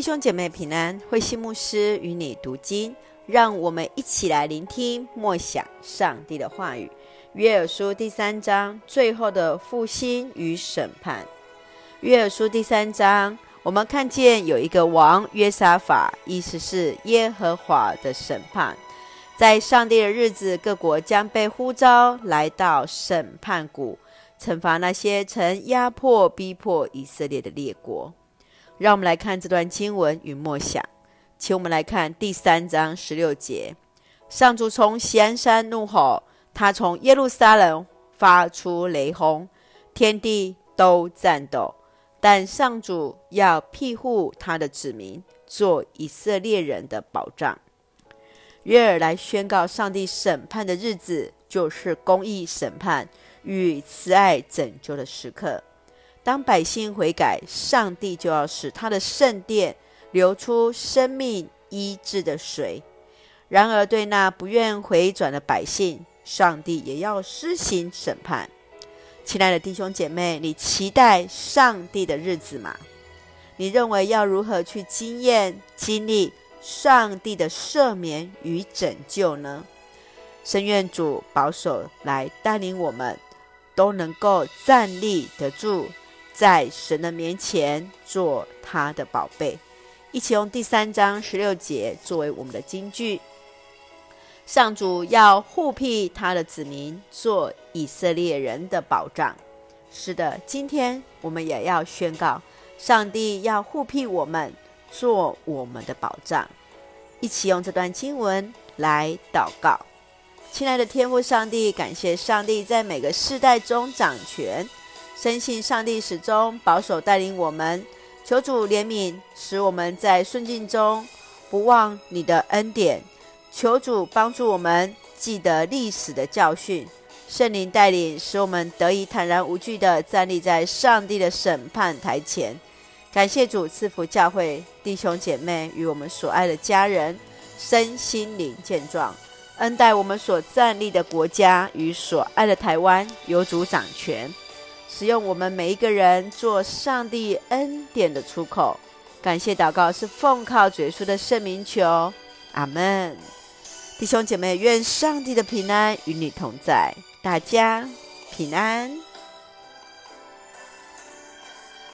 弟兄姐妹平安，慧馨牧师与你读经，让我们一起来聆听默想上帝的话语。约尔书第三章最后的复兴与审判。约尔书第三章，我们看见有一个王约沙法，意思是耶和华的审判。在上帝的日子，各国将被呼召来到审判谷，惩罚那些曾压迫逼迫以色列的列国。让我们来看这段经文与默想，请我们来看第三章十六节：上主从锡安山怒吼，他从耶路撒冷发出雷轰，天地都颤抖。但上主要庇护他的子民，做以色列人的保障。约尔来宣告，上帝审判的日子就是公义审判与慈爱拯救的时刻。当百姓悔改，上帝就要使他的圣殿流出生命医治的水；然而，对那不愿回转的百姓，上帝也要施行审判。亲爱的弟兄姐妹，你期待上帝的日子吗？你认为要如何去经验、经历？上帝的赦免与拯救呢？深愿主保守来带领我们，都能够站立得住，在神的面前做他的宝贝。一起用第三章十六节作为我们的金句。上主要护庇他的子民，做以色列人的保障。是的，今天我们也要宣告，上帝要护庇我们。做我们的保障，一起用这段经文来祷告。亲爱的天父上帝，感谢上帝在每个世代中掌权，深信上帝始终保守带领我们。求主怜悯，使我们在顺境中不忘你的恩典。求主帮助我们记得历史的教训，圣灵带领，使我们得以坦然无惧地站立在上帝的审判台前。感谢主赐福教会弟兄姐妹与我们所爱的家人身心灵健壮，恩待我们所站立的国家与所爱的台湾有主掌权，使用我们每一个人做上帝恩典的出口。感谢祷告是奉靠主耶稣的圣名求，阿门。弟兄姐妹，愿上帝的平安与你同在，大家平安。